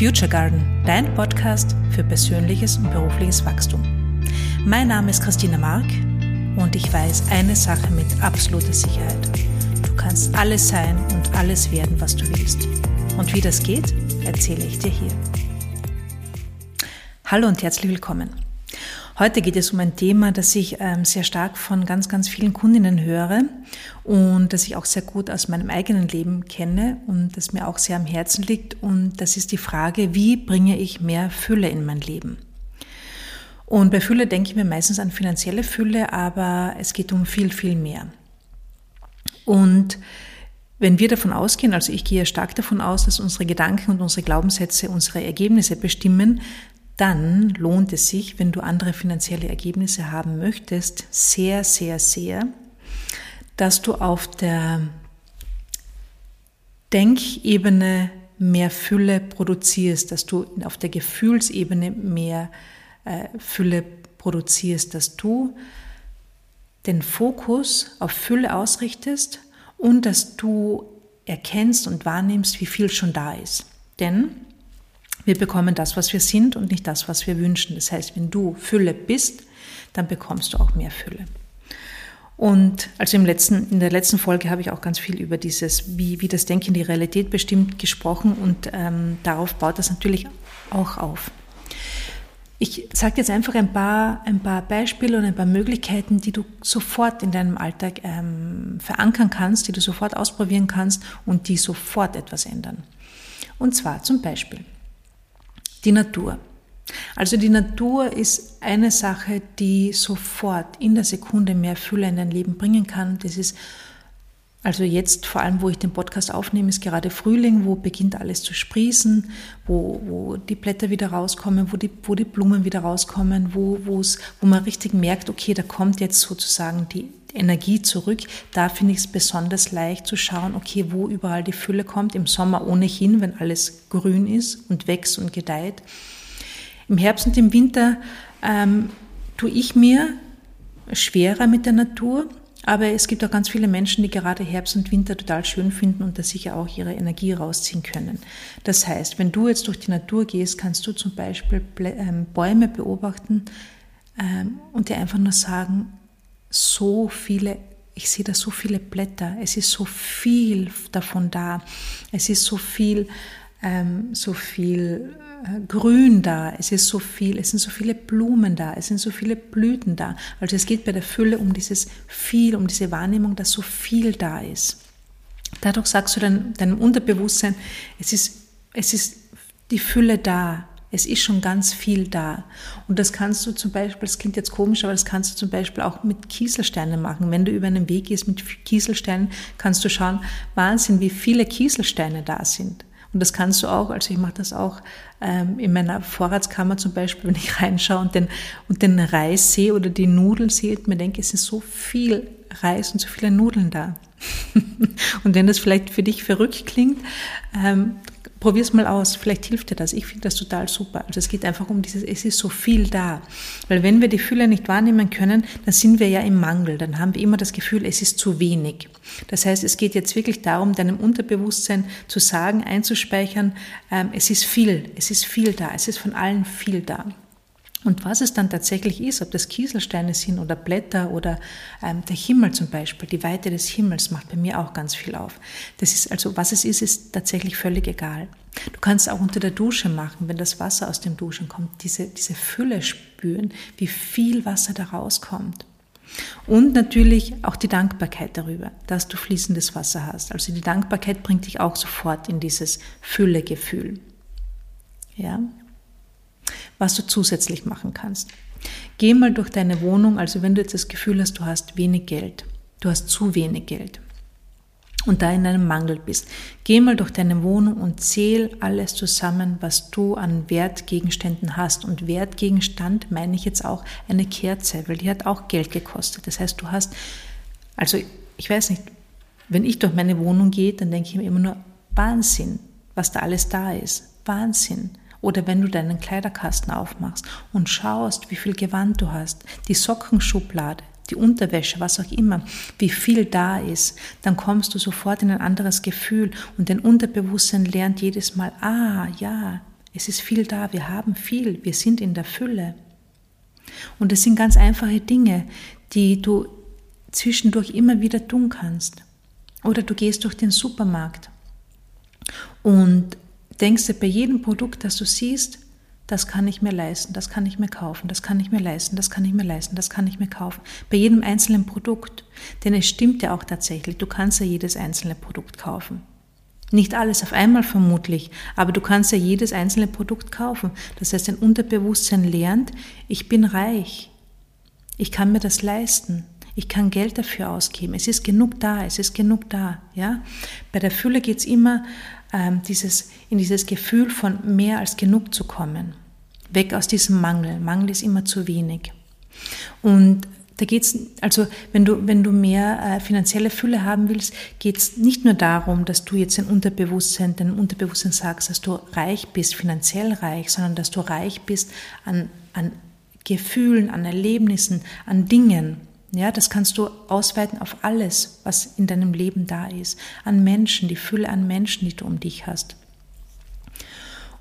Future Garden, dein Podcast für persönliches und berufliches Wachstum. Mein Name ist Christina Mark und ich weiß eine Sache mit absoluter Sicherheit. Du kannst alles sein und alles werden, was du willst. Und wie das geht, erzähle ich dir hier. Hallo und herzlich willkommen. Heute geht es um ein Thema, das ich ähm, sehr stark von ganz, ganz vielen Kundinnen höre und das ich auch sehr gut aus meinem eigenen Leben kenne und das mir auch sehr am Herzen liegt. Und das ist die Frage, wie bringe ich mehr Fülle in mein Leben? Und bei Fülle denke ich mir meistens an finanzielle Fülle, aber es geht um viel, viel mehr. Und wenn wir davon ausgehen, also ich gehe stark davon aus, dass unsere Gedanken und unsere Glaubenssätze unsere Ergebnisse bestimmen, dann lohnt es sich, wenn du andere finanzielle Ergebnisse haben möchtest, sehr, sehr, sehr, dass du auf der Denkebene mehr Fülle produzierst, dass du auf der Gefühlsebene mehr äh, Fülle produzierst, dass du den Fokus auf Fülle ausrichtest und dass du erkennst und wahrnimmst, wie viel schon da ist. Denn wir bekommen das, was wir sind und nicht das, was wir wünschen. Das heißt, wenn du Fülle bist, dann bekommst du auch mehr Fülle. Und also im letzten, in der letzten Folge habe ich auch ganz viel über dieses, wie, wie das Denken die Realität bestimmt, gesprochen und ähm, darauf baut das natürlich auch auf. Ich sage jetzt einfach ein paar, ein paar Beispiele und ein paar Möglichkeiten, die du sofort in deinem Alltag ähm, verankern kannst, die du sofort ausprobieren kannst und die sofort etwas ändern. Und zwar zum Beispiel, die Natur. Also die Natur ist eine Sache, die sofort in der Sekunde mehr Fülle in dein Leben bringen kann. Das ist also jetzt, vor allem, wo ich den Podcast aufnehme, ist gerade Frühling, wo beginnt alles zu sprießen, wo, wo die Blätter wieder rauskommen, wo die, wo die Blumen wieder rauskommen, wo, wo, man richtig merkt, okay, da kommt jetzt sozusagen die Energie zurück. Da finde ich es besonders leicht zu schauen, okay, wo überall die Fülle kommt. Im Sommer ohnehin, wenn alles grün ist und wächst und gedeiht. Im Herbst und im Winter ähm, tue ich mir schwerer mit der Natur aber es gibt auch ganz viele Menschen, die gerade Herbst und Winter total schön finden und da sicher auch ihre Energie rausziehen können. Das heißt, wenn du jetzt durch die Natur gehst, kannst du zum Beispiel ähm, Bäume beobachten ähm, und dir einfach nur sagen, so viele, ich sehe da so viele Blätter, es ist so viel davon da, es ist so viel, ähm, so viel äh, Grün da, es ist so viel, es sind so viele Blumen da, es sind so viele Blüten da. Also es geht bei der Fülle um dieses viel, um diese Wahrnehmung, dass so viel da ist. Dadurch sagst du dann deinem Unterbewusstsein, es ist, es ist die Fülle da. Es ist schon ganz viel da. Und das kannst du zum Beispiel, das klingt jetzt komisch, aber das kannst du zum Beispiel auch mit Kieselsteinen machen. Wenn du über einen Weg gehst mit Kieselsteinen, kannst du schauen, Wahnsinn, wie viele Kieselsteine da sind. Und das kannst du auch, also ich mache das auch ähm, in meiner Vorratskammer zum Beispiel, wenn ich reinschaue und den, und den Reis sehe oder die Nudeln sehe, mir denke, es ist so viel Reis und so viele Nudeln da. und wenn das vielleicht für dich verrückt klingt, ähm, Probier's mal aus, vielleicht hilft dir das. Ich finde das total super. Also es geht einfach um dieses, es ist so viel da. Weil wenn wir die Fülle nicht wahrnehmen können, dann sind wir ja im Mangel. Dann haben wir immer das Gefühl, es ist zu wenig. Das heißt, es geht jetzt wirklich darum, deinem Unterbewusstsein zu sagen, einzuspeichern, ähm, es ist viel, es ist viel da, es ist von allen viel da. Und was es dann tatsächlich ist, ob das Kieselsteine sind oder Blätter oder ähm, der Himmel zum Beispiel, die Weite des Himmels macht bei mir auch ganz viel auf. Das ist also, was es ist, ist tatsächlich völlig egal. Du kannst auch unter der Dusche machen, wenn das Wasser aus dem Duschen kommt, diese, diese Fülle spüren, wie viel Wasser da rauskommt. Und natürlich auch die Dankbarkeit darüber, dass du fließendes Wasser hast. Also die Dankbarkeit bringt dich auch sofort in dieses Füllegefühl. Ja, was du zusätzlich machen kannst. Geh mal durch deine Wohnung, also wenn du jetzt das Gefühl hast, du hast wenig Geld, du hast zu wenig Geld und da in einem Mangel bist. Geh mal durch deine Wohnung und zähl alles zusammen, was du an Wertgegenständen hast. Und Wertgegenstand meine ich jetzt auch eine Kerze, weil die hat auch Geld gekostet. Das heißt, du hast, also ich weiß nicht, wenn ich durch meine Wohnung gehe, dann denke ich mir immer nur, Wahnsinn, was da alles da ist. Wahnsinn. Oder wenn du deinen Kleiderkasten aufmachst und schaust, wie viel Gewand du hast, die Sockenschublade, die Unterwäsche, was auch immer, wie viel da ist, dann kommst du sofort in ein anderes Gefühl und dein Unterbewusstsein lernt jedes Mal, ah ja, Es ist viel da, wir haben viel, wir sind in der Fülle. Und es sind ganz einfache Dinge, die du zwischendurch immer wieder tun kannst. Oder du gehst durch den Supermarkt und denkst dir bei jedem Produkt, das du siehst, das kann ich mir leisten, das kann ich mir kaufen, das kann ich mir leisten, das kann ich mir leisten, das kann ich mir kaufen. Bei jedem einzelnen Produkt. Denn es stimmt ja auch tatsächlich, du kannst ja jedes einzelne Produkt kaufen. Nicht alles auf einmal vermutlich, aber du kannst ja jedes einzelne Produkt kaufen. Das heißt, dein Unterbewusstsein lernt, ich bin reich, ich kann mir das leisten, ich kann Geld dafür ausgeben, es ist genug da, es ist genug da. Ja? Bei der Fülle geht es immer ähm, dieses, in dieses Gefühl von mehr als genug zu kommen. Weg aus diesem Mangel. Mangel ist immer zu wenig. Und da geht's, also wenn du, wenn du mehr äh, finanzielle Fülle haben willst, geht es nicht nur darum, dass du jetzt dein Unterbewusstsein, dein Unterbewusstsein sagst, dass du reich bist, finanziell reich, sondern dass du reich bist an, an Gefühlen, an Erlebnissen, an Dingen. Ja, das kannst du ausweiten auf alles, was in deinem Leben da ist. An Menschen, die Fülle an Menschen, die du um dich hast.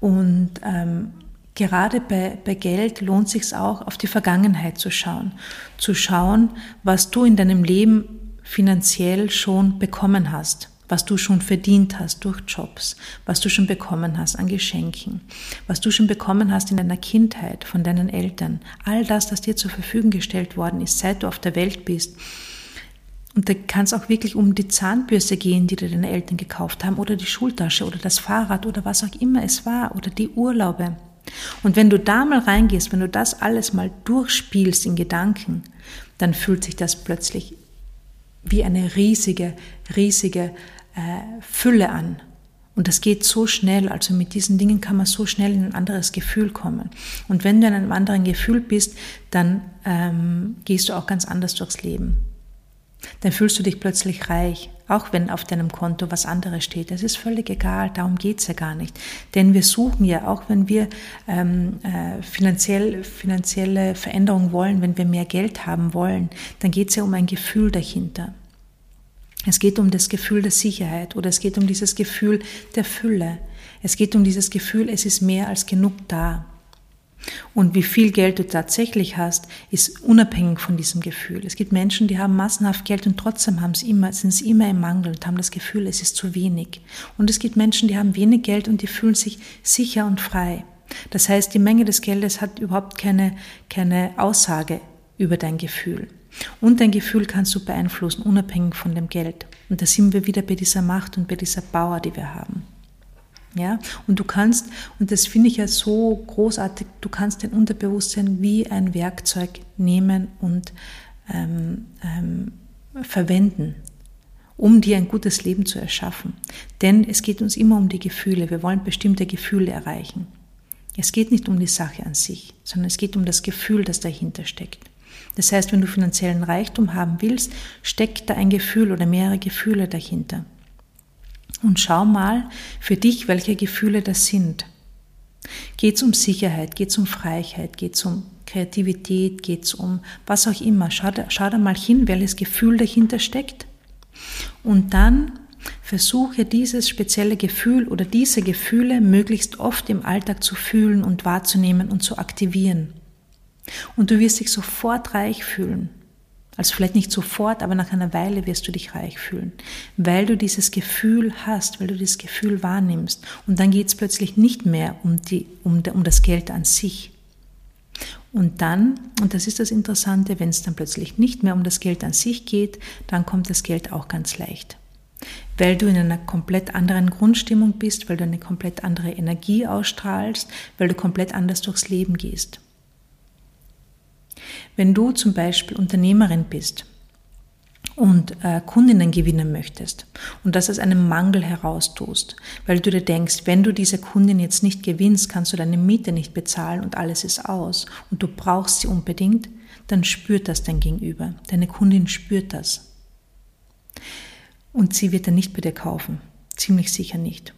Und ähm, Gerade bei, bei Geld lohnt sich auch, auf die Vergangenheit zu schauen. Zu schauen, was du in deinem Leben finanziell schon bekommen hast, was du schon verdient hast durch Jobs, was du schon bekommen hast an Geschenken, was du schon bekommen hast in deiner Kindheit von deinen Eltern. All das, das dir zur Verfügung gestellt worden ist, seit du auf der Welt bist. Und da kann es auch wirklich um die Zahnbürste gehen, die dir deine Eltern gekauft haben, oder die Schultasche oder das Fahrrad oder was auch immer es war, oder die Urlaube, und wenn du da mal reingehst, wenn du das alles mal durchspielst in Gedanken, dann fühlt sich das plötzlich wie eine riesige, riesige äh, Fülle an. Und das geht so schnell, also mit diesen Dingen kann man so schnell in ein anderes Gefühl kommen. Und wenn du in einem anderen Gefühl bist, dann ähm, gehst du auch ganz anders durchs Leben dann fühlst du dich plötzlich reich, auch wenn auf deinem Konto was anderes steht. Das ist völlig egal, darum geht's ja gar nicht. Denn wir suchen ja, auch wenn wir ähm, äh, finanziell, finanzielle Veränderungen wollen, wenn wir mehr Geld haben wollen, dann geht's ja um ein Gefühl dahinter. Es geht um das Gefühl der Sicherheit oder es geht um dieses Gefühl der Fülle. Es geht um dieses Gefühl, es ist mehr als genug da. Und wie viel Geld du tatsächlich hast, ist unabhängig von diesem Gefühl. Es gibt Menschen, die haben massenhaft Geld und trotzdem haben sie immer, sind sie immer im Mangel und haben das Gefühl, es ist zu wenig. Und es gibt Menschen, die haben wenig Geld und die fühlen sich sicher und frei. Das heißt, die Menge des Geldes hat überhaupt keine, keine Aussage über dein Gefühl. Und dein Gefühl kannst du beeinflussen, unabhängig von dem Geld. Und da sind wir wieder bei dieser Macht und bei dieser Power, die wir haben. Ja, und du kannst, und das finde ich ja so großartig, du kannst dein Unterbewusstsein wie ein Werkzeug nehmen und ähm, ähm, verwenden, um dir ein gutes Leben zu erschaffen. Denn es geht uns immer um die Gefühle. Wir wollen bestimmte Gefühle erreichen. Es geht nicht um die Sache an sich, sondern es geht um das Gefühl, das dahinter steckt. Das heißt, wenn du finanziellen Reichtum haben willst, steckt da ein Gefühl oder mehrere Gefühle dahinter und schau mal für dich, welche Gefühle das sind. Geht es um Sicherheit, geht es um Freiheit, geht es um Kreativität, geht es um was auch immer. Schau schau da mal hin, welches Gefühl dahinter steckt. Und dann versuche dieses spezielle Gefühl oder diese Gefühle möglichst oft im Alltag zu fühlen und wahrzunehmen und zu aktivieren. Und du wirst dich sofort reich fühlen. Also vielleicht nicht sofort, aber nach einer Weile wirst du dich reich fühlen, weil du dieses Gefühl hast, weil du dieses Gefühl wahrnimmst. Und dann geht es plötzlich nicht mehr um, die, um, um das Geld an sich. Und dann, und das ist das Interessante, wenn es dann plötzlich nicht mehr um das Geld an sich geht, dann kommt das Geld auch ganz leicht. Weil du in einer komplett anderen Grundstimmung bist, weil du eine komplett andere Energie ausstrahlst, weil du komplett anders durchs Leben gehst. Wenn du zum Beispiel Unternehmerin bist und äh, Kundinnen gewinnen möchtest und das aus einem Mangel heraustust, weil du dir denkst, wenn du diese Kundin jetzt nicht gewinnst, kannst du deine Miete nicht bezahlen und alles ist aus und du brauchst sie unbedingt, dann spürt das dein Gegenüber. Deine Kundin spürt das. Und sie wird dann nicht bei dir kaufen. Ziemlich sicher nicht.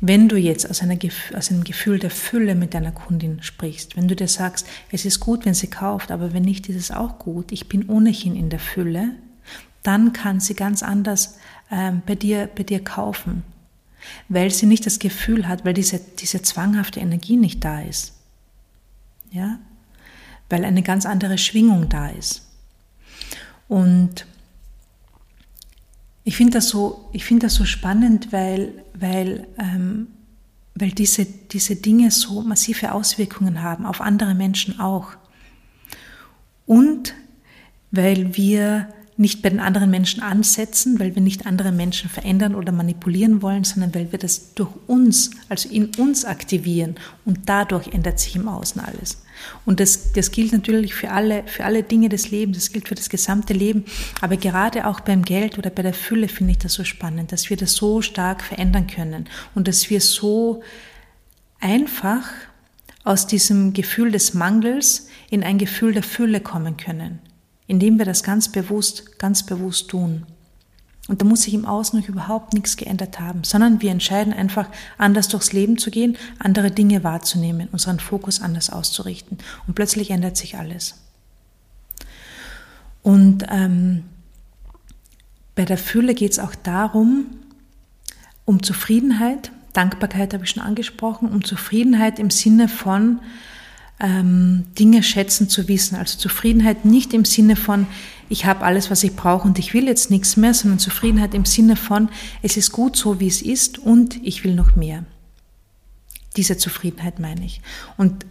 Wenn du jetzt aus, einer, aus, einem Gefühl der Fülle mit deiner Kundin sprichst, wenn du dir sagst, es ist gut, wenn sie kauft, aber wenn nicht, ist es auch gut, ich bin ohnehin in der Fülle, dann kann sie ganz anders ähm, bei, dir, bei dir kaufen. weil sie nicht das Gefühl hat, weil diese, diese zwanghafte Energie nicht da ist. Ja? Weil eine ganz andere Schwingung da ist. Und ich finde das so, ich finde das so spannend, weil, weil, ähm, weil diese, diese Dinge so massive Auswirkungen haben, auf andere Menschen auch. Und weil wir nicht bei den anderen Menschen ansetzen, weil wir nicht andere Menschen verändern oder manipulieren wollen, sondern weil wir das durch uns, also in uns aktivieren und dadurch ändert sich im Außen alles. Und das, das gilt natürlich für alle, für alle Dinge des Lebens, das gilt für das gesamte Leben, aber gerade auch beim Geld oder bei der Fülle finde ich das so spannend, dass wir das so stark verändern können und dass wir so einfach aus diesem Gefühl des Mangels in ein Gefühl der Fülle kommen können indem wir das ganz bewusst, ganz bewusst tun. Und da muss sich im Außen noch überhaupt nichts geändert haben, sondern wir entscheiden einfach, anders durchs Leben zu gehen, andere Dinge wahrzunehmen, unseren Fokus anders auszurichten. Und plötzlich ändert sich alles. Und ähm, bei der Fülle geht es auch darum, um Zufriedenheit, Dankbarkeit habe ich schon angesprochen, um Zufriedenheit im Sinne von, ähm, Dinge schätzen zu wissen. Also Zufriedenheit nicht im Sinne von, ich habe alles, was ich brauche und ich will jetzt nichts mehr, sondern Zufriedenheit im Sinne von, es ist gut so, wie es ist und ich will noch mehr. Diese Zufriedenheit meine ich. Und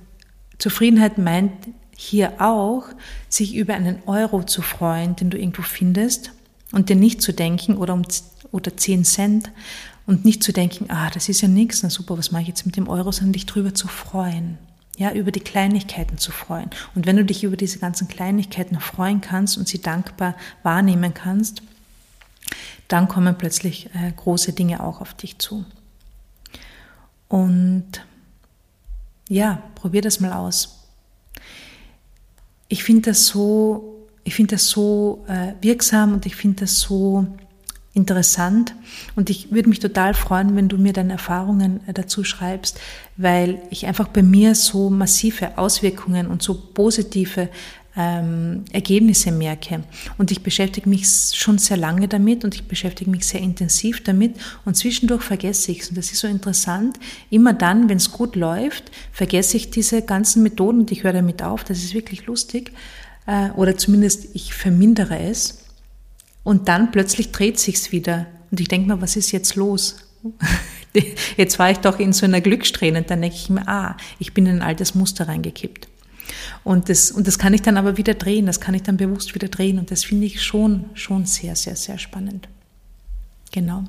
Zufriedenheit meint hier auch, sich über einen Euro zu freuen, den du irgendwo findest und dir nicht zu denken oder um oder 10 Cent und nicht zu denken, ah, das ist ja nichts, na super, was mache ich jetzt mit dem Euro, sondern dich drüber zu freuen ja, über die Kleinigkeiten zu freuen. Und wenn du dich über diese ganzen Kleinigkeiten freuen kannst und sie dankbar wahrnehmen kannst, dann kommen plötzlich äh, große Dinge auch auf dich zu. Und ja, probier das mal aus. Ich finde das so, ich finde das so äh, wirksam und ich finde das so interessant und ich würde mich total freuen, wenn du mir deine Erfahrungen äh, dazu schreibst, weil ich einfach bei mir so massive Auswirkungen und so positive ähm, Ergebnisse merke. Und ich beschäftige mich schon sehr lange damit und ich beschäftige mich sehr intensiv damit und zwischendurch vergesse ich es. Und das ist so interessant. Immer dann, wenn es gut läuft, vergesse ich diese ganzen Methoden und ich höre damit auf. Das ist wirklich lustig. Äh, oder zumindest ich vermindere es. Und dann plötzlich dreht sich's wieder. Und ich denke mir, was ist jetzt los? Jetzt war ich doch in so einer Glückssträhne. Und dann denke ich mir, ah, ich bin in ein altes Muster reingekippt. Und das, und das kann ich dann aber wieder drehen, das kann ich dann bewusst wieder drehen. Und das finde ich schon, schon sehr, sehr, sehr spannend. Genau.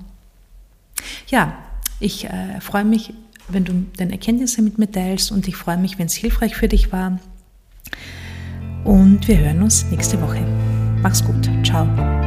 Ja, ich äh, freue mich, wenn du deine Erkenntnisse mit mir teilst und ich freue mich, wenn es hilfreich für dich war. Und wir hören uns nächste Woche. Mach's gut. Ciao.